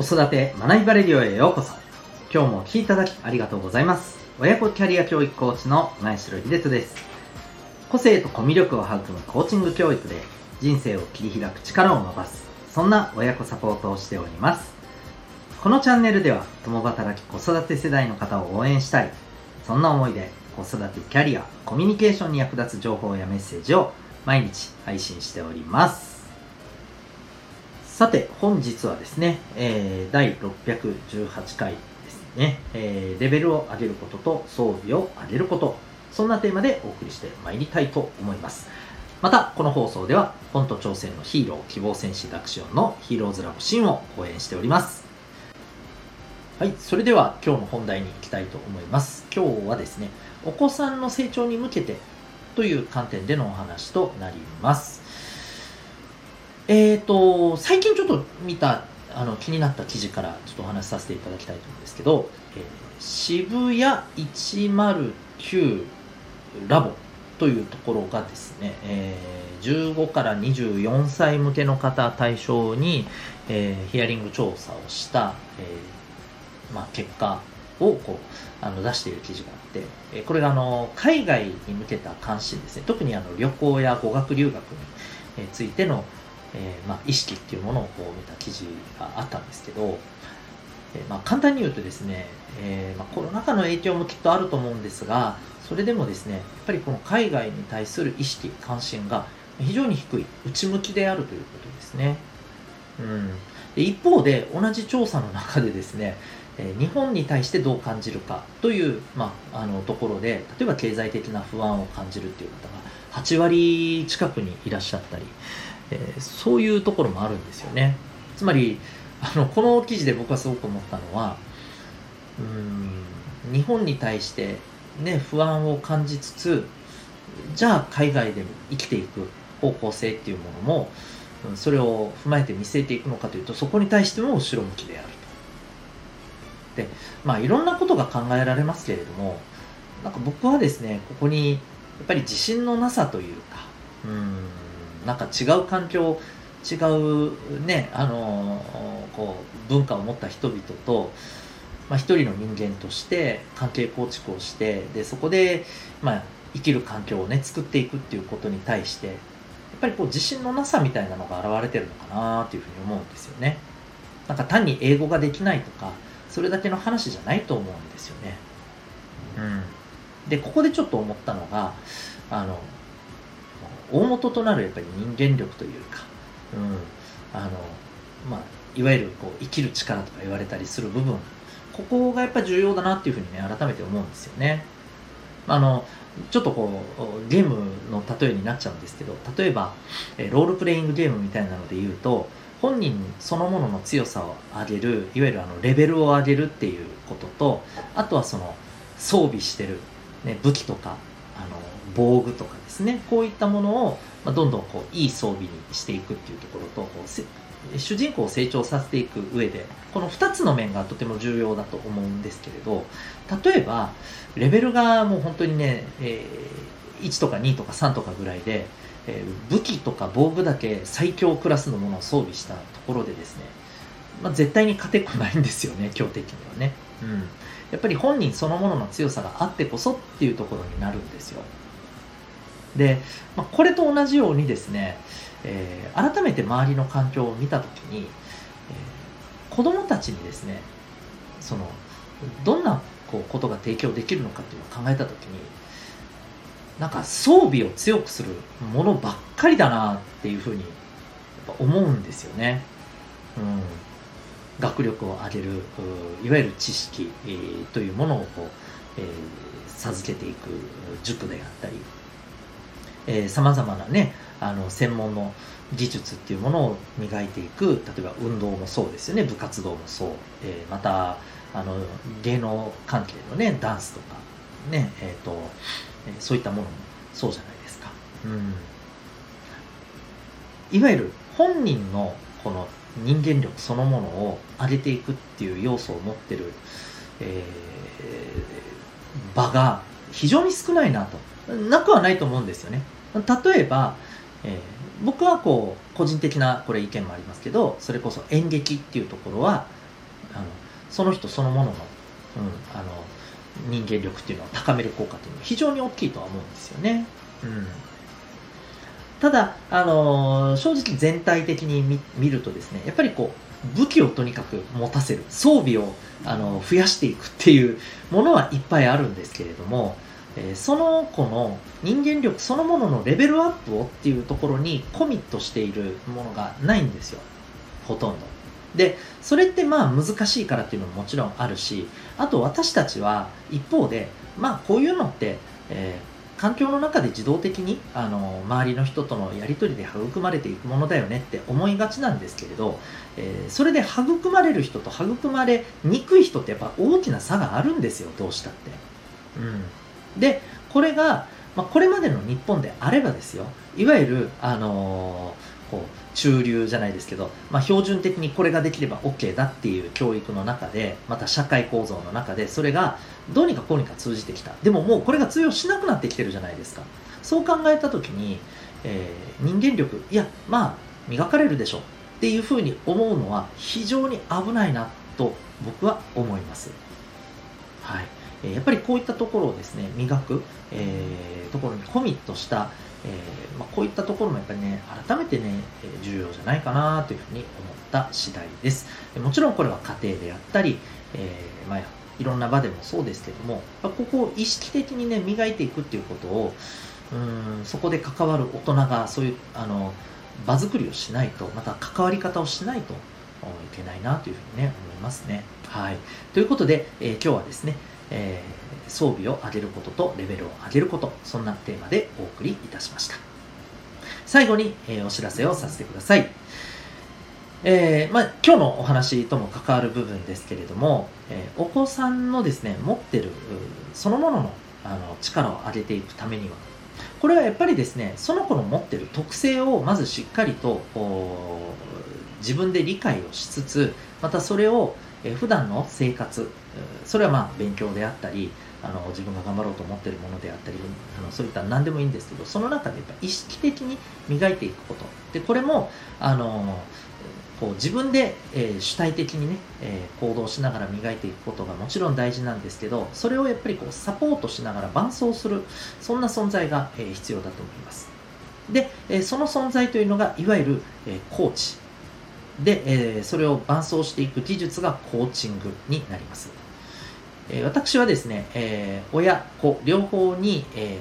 子育て学びバレリオへようこそ。今日もお聴きいただきありがとうございます。親子キャリア教育コーチの前城秀人です。個性とコミュ力を育むコーチング教育で人生を切り開く力を伸ばす。そんな親子サポートをしております。このチャンネルでは共働き子育て世代の方を応援したい。そんな思いで子育てキャリアコミュニケーションに役立つ情報やメッセージを毎日配信しております。さて、本日はですね、えー、第618回ですね、えー、レベルを上げることと装備を上げること、そんなテーマでお送りしてまいりたいと思います。また、この放送では、本と挑戦のヒーロー、希望戦士ダクシオンのヒーローズラボシーンを応援しております。はい、それでは今日の本題に行きたいと思います。今日はですね、お子さんの成長に向けてという観点でのお話となります。えっ、ー、と、最近ちょっと見た、あの、気になった記事からちょっとお話しさせていただきたいと思うんですけど、えー、渋谷109ラボというところがですね、えー、15から24歳向けの方対象に、えー、ヒアリング調査をした、えーまあ、結果をこうあの出している記事があって、えこれがあの海外に向けた関心ですね。特にあの旅行や語学留学についてのえー、まあ、意識っていうものをこう見た記事があったんですけど、えー、まあ、簡単に言うとですね、えー、まあ、コロナ禍の影響もきっとあると思うんですがそれでもですねやっぱりこの海外に対する意識関心が非常に低い内向きであるということですね、うん、で一方で同じ調査の中でですね日本に対してどう感じるかという、まあ、あのところで例えば経済的な不安を感じるという方が8割近くにいらっしゃったり、えー、そういうところもあるんですよねつまりあのこの記事で僕はすごく思ったのはうん日本に対してね不安を感じつつじゃあ海外でも生きていく方向性っていうものもそれを踏まえて見据えていくのかというとそこに対しても後ろ向きであると。でまあいろんなことが考えられますけれどもなんか僕はですねここにやっぱり自信のなさというかうんなんか違う環境違うねあのこう文化を持った人々と、まあ、一人の人間として関係構築をしてでそこで、まあ、生きる環境をね作っていくっていうことに対してやっぱりこう自信のなさみたいなのが現れてるのかなというふうに思うんですよね。なんか単に英語ができないとかそれだけの話じゃないと思うんですよね。うん。でここでちょっと思ったのがあの大元となるやっぱり人間力というか、うん、あの、まあ、いわゆるこう生きる力とか言われたりする部分、ここがやっぱ重要だなっていうふうにね、改めて思うんですよね。あの、ちょっとこう、ゲームの例えになっちゃうんですけど、例えば、ロールプレイングゲームみたいなので言うと、本人そのものの強さを上げる、いわゆるあのレベルを上げるっていうことと、あとはその装備してる、ね、武器とかあの防具とかですねこういったものを、まあ、どんどんこういい装備にしていくっていうところと主人公を成長させていく上でこの2つの面がとても重要だと思うんですけれど例えばレベルがもう本当にね、えー、1とか2とか3とかぐらいで、えー、武器とか防具だけ最強クラスのものを装備したところでですね、まあ、絶対に勝てっこないんですよね強敵にはね。うんやっぱり本人そのものの強さがあってこそっていうところになるんですよ。で、まあ、これと同じようにですね、えー、改めて周りの環境を見た時に、えー、子供たちにですねそのどんなこうことが提供できるのかっていうのを考えた時になんか装備を強くするものばっかりだなっていうふうに思うんですよね。うん学力を上げるいわゆる知識、え、というものをこう、えー、授けていく塾であったりさまざまなねあの専門の技術っていうものを磨いていく例えば運動もそうですよね部活動もそう、えー、またあの芸能関係のねダンスとかねえっ、ー、とそういったものもそうじゃないですか。うん、いわゆる本人のこの人間力そのものを上げていくっていう要素を持ってる、えー、場が非常に少ないなと。なくはないと思うんですよね。例えば、えー、僕はこう個人的なこれ意見もありますけどそれこそ演劇っていうところはあのその人そのものの,、うん、あの人間力っていうのを高める効果っていうのは非常に大きいとは思うんですよね。うん。ただ、あのー、正直全体的に見るとですね、やっぱりこう、武器をとにかく持たせる、装備を、あの増やしていくっていうものはいっぱいあるんですけれども、えー、その子の人間力そのもののレベルアップをっていうところにコミットしているものがないんですよ。ほとんど。で、それってまあ難しいからっていうのももちろんあるし、あと私たちは一方で、まあこういうのって、えー環境の中で自動的にあの周りの人とのやり取りで育まれていくものだよねって思いがちなんですけれど、えー、それで育まれる人と育まれにくい人ってやっぱ大きな差があるんですよどうしたって。うん、でこれが、まあ、これまでの日本であればですよいわゆる、あのー、こう中流じゃないですけど、まあ、標準的にこれができれば OK だっていう教育の中でまた社会構造の中でそれがどうにかこうにか通じてきた。でももうこれが通用しなくなってきてるじゃないですか。そう考えた時に、えー、人間力いやまあ磨かれるでしょっていうふうに思うのは非常に危ないなと僕は思います。はい、やっぱりこういったところをですね磨く、えー、ところにコミットしたえー、まあ、こういったところもやっぱりね、改めてね、重要じゃないかなというふうに思った次第です。もちろんこれは家庭であったり、えー、まあ、いろんな場でもそうですけども、ここを意識的にね、磨いていくっていうことを、うんそこで関わる大人がそういうあの場作りをしないと、また関わり方をしないといけないなというふうにね、思いますね。はい。ということで、えー、今日はですね、えー、装備を上げることとレベルを上げること、そんなテーマでお送りいたしました。最後に、えー、お知らせをさせてください。えー、まあ、今日のお話とも関わる部分ですけれども、えお子さんのですね、持ってる、そのもののあの力を上げていくためには、これはやっぱりですね、その子の持ってる特性をまずしっかりと自分で理解をしつつ、またそれをえ普段の生活それはまあ勉強であったりあの自分が頑張ろうと思ってるものであったりあのそういった何でもいいんですけどその中でやっぱ意識的に磨いていくこと。でこれもあのこう自分で、えー、主体的にね、えー、行動しながら磨いていくことがもちろん大事なんですけどそれをやっぱりこうサポートしながら伴走するそんな存在が、えー、必要だと思います。で、えその存在というのがいわゆる、えコーチ。で、えー、それを伴走していく技術がコーチングになります。えー、私はですね、えー、親子両方に、え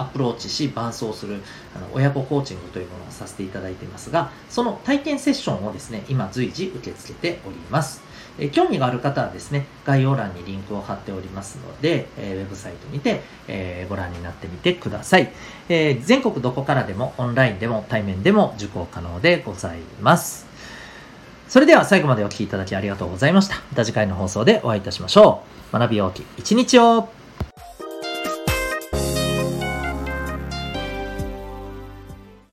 アプローチし伴走するあの親子コーチングというものをさせていただいていますが、その体験セッションをですね、今随時受け付けております。え興味がある方はですね、概要欄にリンクを貼っておりますので、えウェブサイトにて、えご覧になってみてください、え全国どこからでもオンラインでも対面でも受講可能でございます。それでは最後までお聴きいただきありがとうございました。また次回の放送でお会いいたしましょう。学び大き一日を